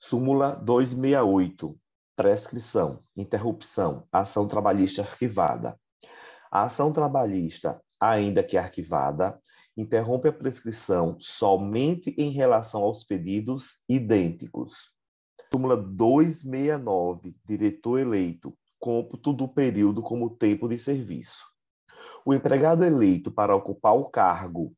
Súmula 268. Prescrição, interrupção, ação trabalhista arquivada. A ação trabalhista, ainda que arquivada, interrompe a prescrição somente em relação aos pedidos idênticos. Súmula 269, diretor eleito, cômputo do período como tempo de serviço. O empregado eleito para ocupar o cargo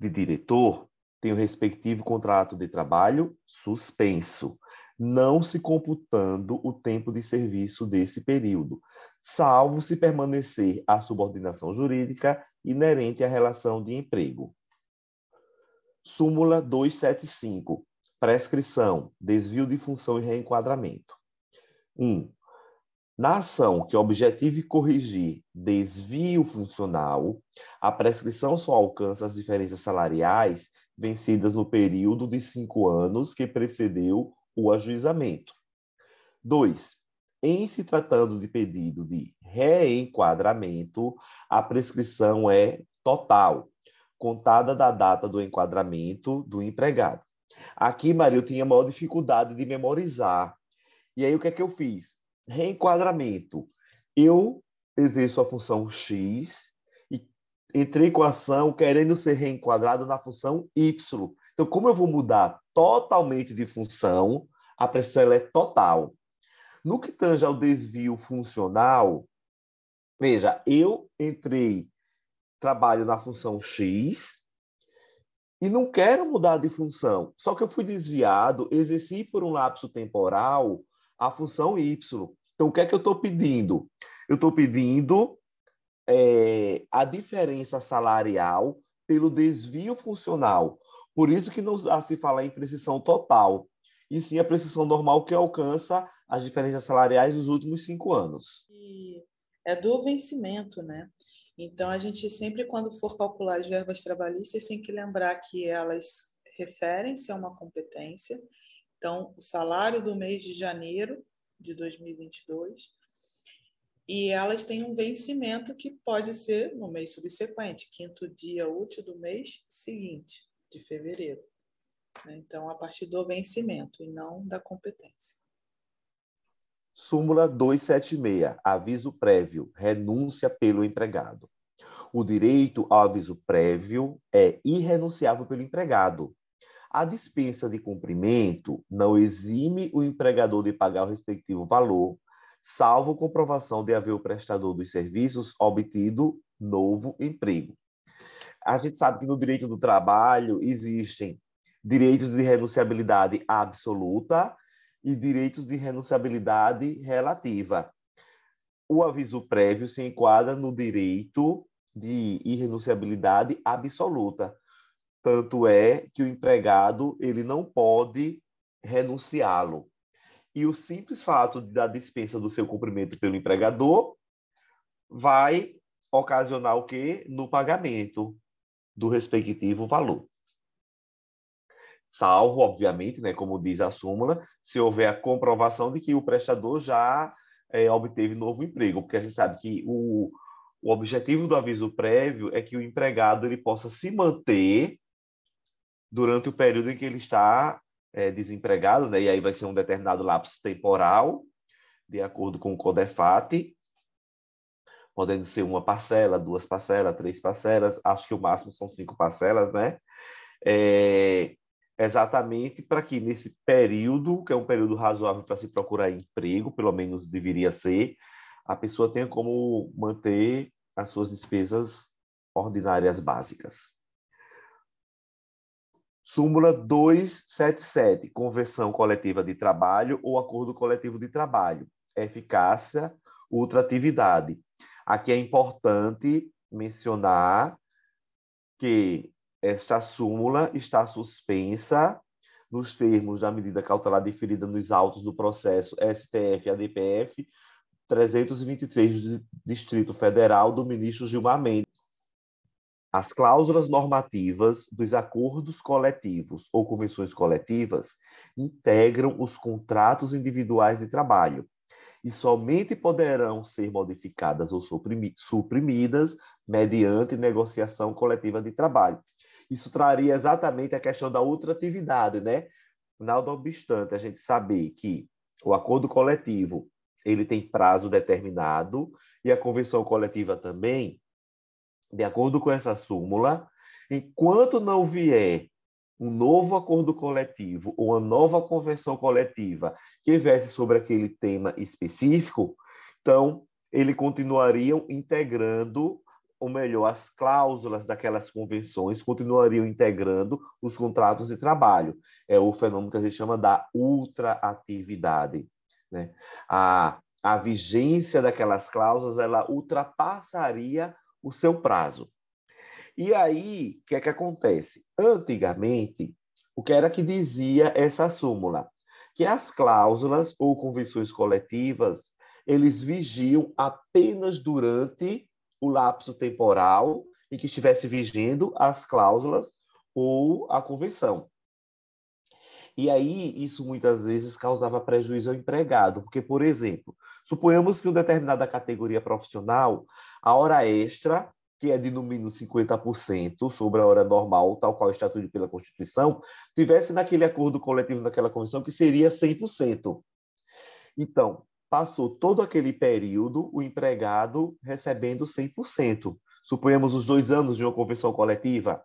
de diretor tem o respectivo contrato de trabalho suspenso, não se computando o tempo de serviço desse período, salvo se permanecer a subordinação jurídica inerente à relação de emprego. Súmula 275. Prescrição, desvio de função e reenquadramento. 1. Um, na ação que objetive corrigir desvio funcional, a prescrição só alcança as diferenças salariais vencidas no período de cinco anos que precedeu o ajuizamento. 2. Em se tratando de pedido de reenquadramento, a prescrição é total, contada da data do enquadramento do empregado. Aqui, Maria, eu tinha maior dificuldade de memorizar. E aí, o que é que eu fiz? Reenquadramento. Eu exerço a função X entrei com a ação querendo ser reenquadrado na função Y. Então, como eu vou mudar totalmente de função, a pressão é total. No que tange ao desvio funcional, veja, eu entrei, trabalho na função X e não quero mudar de função, só que eu fui desviado, exerci por um lapso temporal a função Y. Então, o que é que eu estou pedindo? Eu estou pedindo é, a diferença salarial pelo desvio funcional. Por isso que não se fala em precisão total, e sim a precisão normal que alcança as diferenças salariais dos últimos cinco anos. É do vencimento, né? Então, a gente sempre, quando for calcular as verbas trabalhistas, tem que lembrar que elas referem-se a uma competência. Então, o salário do mês de janeiro de 2022 e elas têm um vencimento que pode ser no mês subsequente, quinto dia útil do mês seguinte de fevereiro. Né? Então, a partir do vencimento e não da competência. Súmula 276, aviso prévio, renúncia pelo empregado. O direito ao aviso prévio é irrenunciável pelo empregado. A dispensa de cumprimento não exime o empregador de pagar o respectivo valor, salvo comprovação de haver o prestador dos serviços obtido novo emprego. A gente sabe que no direito do trabalho existem direitos de renunciabilidade absoluta e direitos de renunciabilidade relativa. O aviso prévio se enquadra no direito de irrenunciabilidade absoluta. Tanto é que o empregado ele não pode renunciá-lo. E o simples fato da dispensa do seu cumprimento pelo empregador vai ocasionar o quê? No pagamento do respectivo valor. Salvo, obviamente, né, como diz a súmula, se houver a comprovação de que o prestador já é, obteve novo emprego, porque a gente sabe que o, o objetivo do aviso prévio é que o empregado ele possa se manter durante o período em que ele está é, desempregado, né? e aí vai ser um determinado lapso temporal, de acordo com o CODEFAT, podendo ser uma parcela, duas parcelas, três parcelas, acho que o máximo são cinco parcelas, né? É, exatamente para que nesse período, que é um período razoável para se procurar emprego, pelo menos deveria ser, a pessoa tenha como manter as suas despesas ordinárias básicas. Súmula 277, conversão coletiva de trabalho ou acordo coletivo de trabalho, eficácia, ultratividade. Aqui é importante mencionar que esta súmula está suspensa nos termos da medida cautelar deferida nos autos do processo STF-ADPF 323 do Distrito Federal do ministro Gilmar Mendes. As cláusulas normativas dos acordos coletivos ou convenções coletivas integram os contratos individuais de trabalho, e somente poderão ser modificadas ou suprimidas mediante negociação coletiva de trabalho. Isso traria exatamente a questão da ultratividade, né? nada obstante a gente saber que o acordo coletivo ele tem prazo determinado e a convenção coletiva também, de acordo com essa súmula, enquanto não vier um novo acordo coletivo ou uma nova convenção coletiva que verse sobre aquele tema específico, então ele continuariam integrando ou melhor, as cláusulas daquelas convenções continuariam integrando os contratos de trabalho. É o fenômeno que a gente chama da ultraatividade. Né? A, a vigência daquelas cláusulas ela ultrapassaria o seu prazo. E aí, o que é que acontece? Antigamente, o que era que dizia essa súmula? Que as cláusulas ou convenções coletivas, eles vigiam apenas durante o lapso temporal em que estivesse vigendo as cláusulas ou a convenção. E aí, isso muitas vezes causava prejuízo ao empregado, porque, por exemplo, suponhamos que uma determinada categoria profissional, a hora extra, que é de no mínimo 50% sobre a hora normal, tal qual estatuído pela Constituição, tivesse naquele acordo coletivo, naquela convenção, que seria 100%. Então, passou todo aquele período o empregado recebendo 100%. Suponhamos os dois anos de uma convenção coletiva.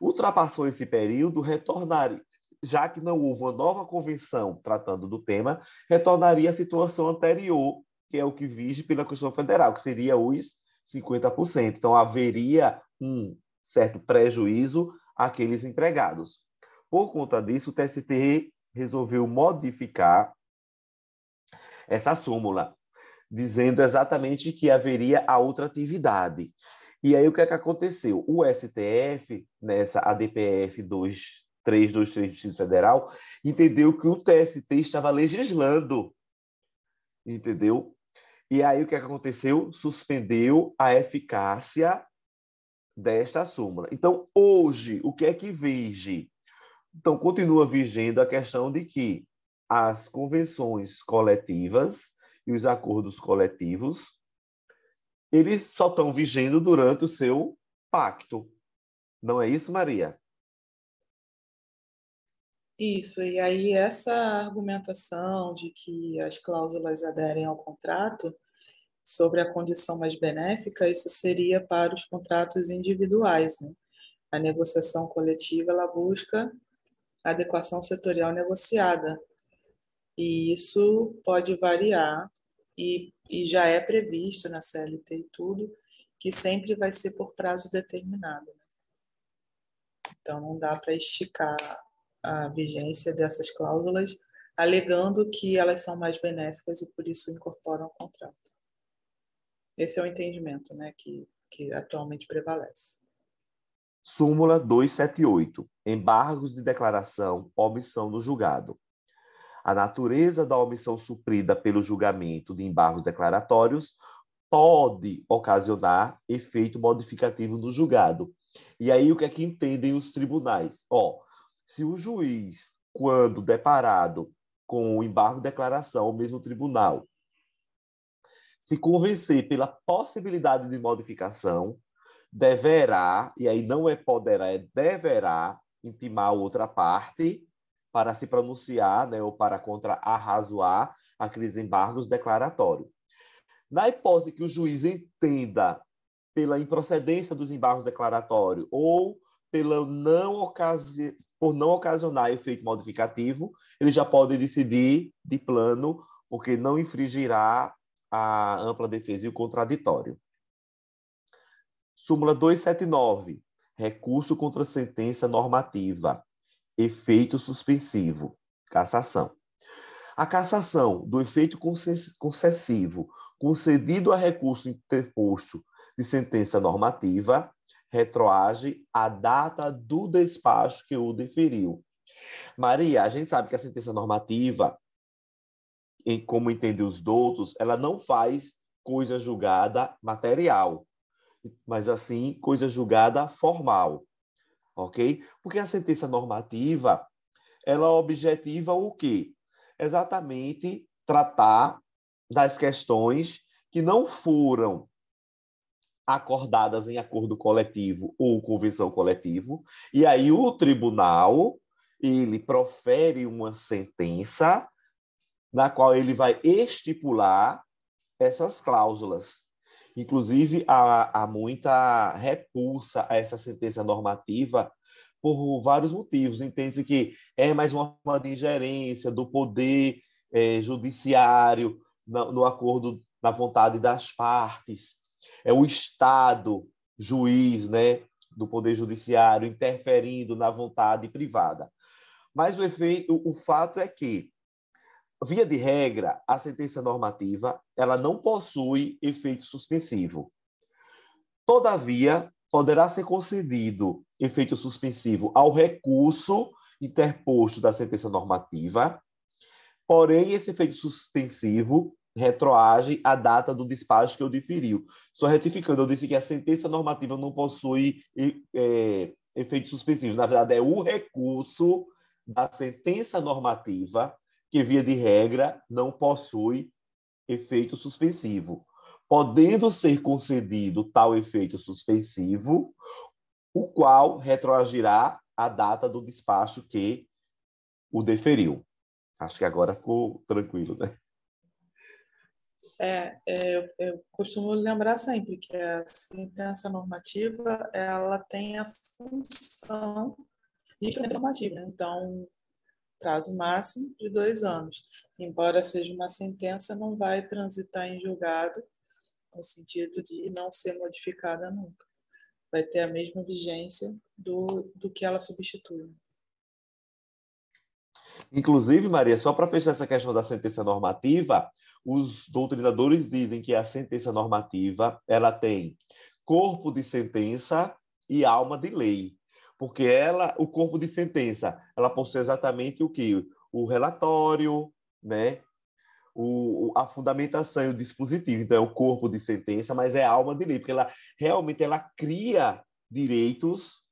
Ultrapassou esse período, retornaria, já que não houve uma nova convenção tratando do tema, retornaria à situação anterior, que é o que vige pela Constituição Federal, que seria os 50%. Então, haveria um certo prejuízo àqueles empregados. Por conta disso, o TST resolveu modificar essa súmula, dizendo exatamente que haveria a outra atividade. E aí o que é que aconteceu? O STF, nessa ADPF 2323 do Distrito Federal, entendeu que o TST estava legislando. Entendeu? E aí o que, é que aconteceu? Suspendeu a eficácia desta súmula. Então, hoje, o que é que vige? Então, continua vigendo a questão de que as convenções coletivas e os acordos coletivos, eles só estão vigendo durante o seu pacto. Não é isso, Maria? Isso, e aí essa argumentação de que as cláusulas aderem ao contrato sobre a condição mais benéfica, isso seria para os contratos individuais, né? A negociação coletiva, ela busca adequação setorial negociada, e isso pode variar e, e já é previsto na CLT e tudo, que sempre vai ser por prazo determinado. Né? Então, não dá para esticar a vigência dessas cláusulas, alegando que elas são mais benéficas e por isso incorporam o contrato. Esse é o entendimento né, que, que atualmente prevalece. Súmula 278. Embargos de declaração, omissão do julgado. A natureza da omissão suprida pelo julgamento de embargos declaratórios pode ocasionar efeito modificativo no julgado. E aí o que é que entendem os tribunais? Ó, se o juiz, quando deparado com o embargo de declaração ao mesmo tribunal, se convencer pela possibilidade de modificação, deverá, e aí não é poderá, é deverá intimar outra parte para se pronunciar né, ou para contra-arrazoar aqueles embargos declaratórios. Na hipótese que o juiz entenda pela improcedência dos embargos declaratórios ou pela não ocasi... por não ocasionar efeito modificativo, ele já pode decidir de plano, porque não infringirá a ampla defesa e o contraditório. Súmula 279. Recurso contra sentença normativa efeito suspensivo, cassação. A cassação do efeito concessivo concedido a recurso interposto de sentença normativa retroage à data do despacho que o deferiu. Maria, a gente sabe que a sentença normativa, em como entendem os doutos, ela não faz coisa julgada material, mas assim coisa julgada formal ok? Porque a sentença normativa, ela objetiva o quê? Exatamente tratar das questões que não foram acordadas em acordo coletivo ou convenção coletivo, e aí o tribunal ele profere uma sentença na qual ele vai estipular essas cláusulas. Inclusive, há, há muita repulsa a essa sentença normativa por vários motivos. Entende-se que é mais uma forma de ingerência do poder é, judiciário no, no acordo, na vontade das partes. É o Estado, juiz, né, do poder judiciário interferindo na vontade privada. Mas o efeito, o fato é que via de regra, a sentença normativa ela não possui efeito suspensivo. Todavia, poderá ser concedido efeito suspensivo ao recurso interposto da sentença normativa, porém, esse efeito suspensivo retroage à data do despacho que eu diferiu. Só retificando, eu disse que a sentença normativa não possui é, efeito suspensivo. Na verdade, é o recurso da sentença normativa que, via de regra, não possui efeito suspensivo, podendo ser concedido tal efeito suspensivo, o qual retroagirá à data do despacho que o deferiu. Acho que agora ficou tranquilo, né? É, é, eu costumo lembrar sempre que a sentença normativa ela tem a função de normativa. Né? Então, prazo máximo de dois anos. Embora seja uma sentença, não vai transitar em julgado no sentido de não ser modificada nunca. Vai ter a mesma vigência do, do que ela substitui. Inclusive, Maria, só para fechar essa questão da sentença normativa, os doutrinadores dizem que a sentença normativa ela tem corpo de sentença e alma de lei porque ela, o corpo de sentença, ela possui exatamente o que? O relatório, né? O, a fundamentação e o dispositivo. Então, é o corpo de sentença, mas é alma de lei, porque ela realmente ela cria direitos,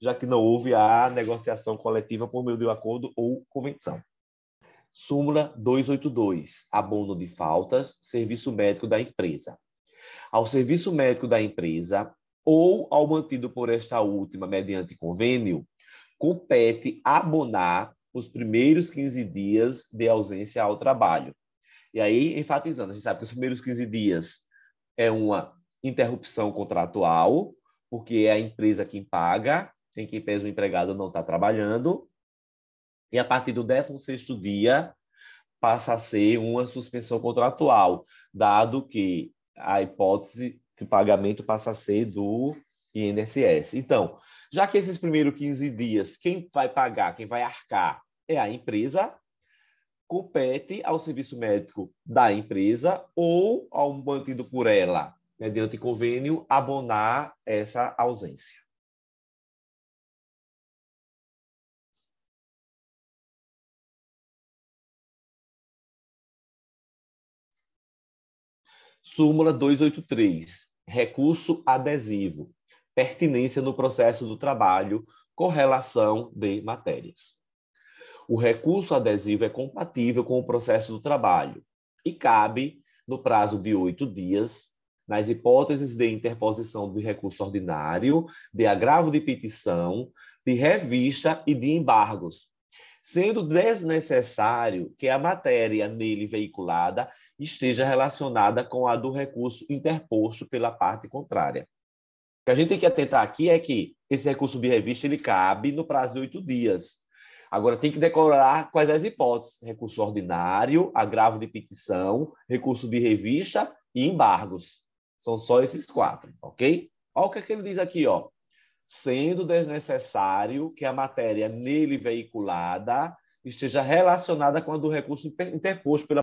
já que não houve a negociação coletiva por meio de um acordo ou convenção. Súmula 282, abono de faltas, serviço médico da empresa. Ao serviço médico da empresa, ou ao mantido por esta última mediante convênio, compete abonar os primeiros 15 dias de ausência ao trabalho. E aí, enfatizando, a gente sabe que os primeiros 15 dias é uma interrupção contratual, porque é a empresa quem paga, em que pese o empregado não está trabalhando, e a partir do 16º dia passa a ser uma suspensão contratual, dado que a hipótese o pagamento passa a ser do INSS. Então, já que esses primeiros 15 dias, quem vai pagar, quem vai arcar é a empresa, compete ao serviço médico da empresa ou ao mantido por ela, mediante convênio, abonar essa ausência. Súmula 283 recurso adesivo, pertinência no processo do trabalho, correlação de matérias. O recurso adesivo é compatível com o processo do trabalho e cabe, no prazo de oito dias, nas hipóteses de interposição de recurso ordinário, de agravo de petição, de revista e de embargos, sendo desnecessário que a matéria nele veiculada esteja relacionada com a do recurso interposto pela parte contrária. O que a gente tem que atentar aqui é que esse recurso de revista ele cabe no prazo de oito dias. Agora tem que decorar quais as hipóteses: recurso ordinário, agravo de petição, recurso de revista e embargos. São só esses quatro, ok? Olha o que, é que ele diz aqui, ó sendo desnecessário que a matéria nele veiculada esteja relacionada com a do recurso interposto pela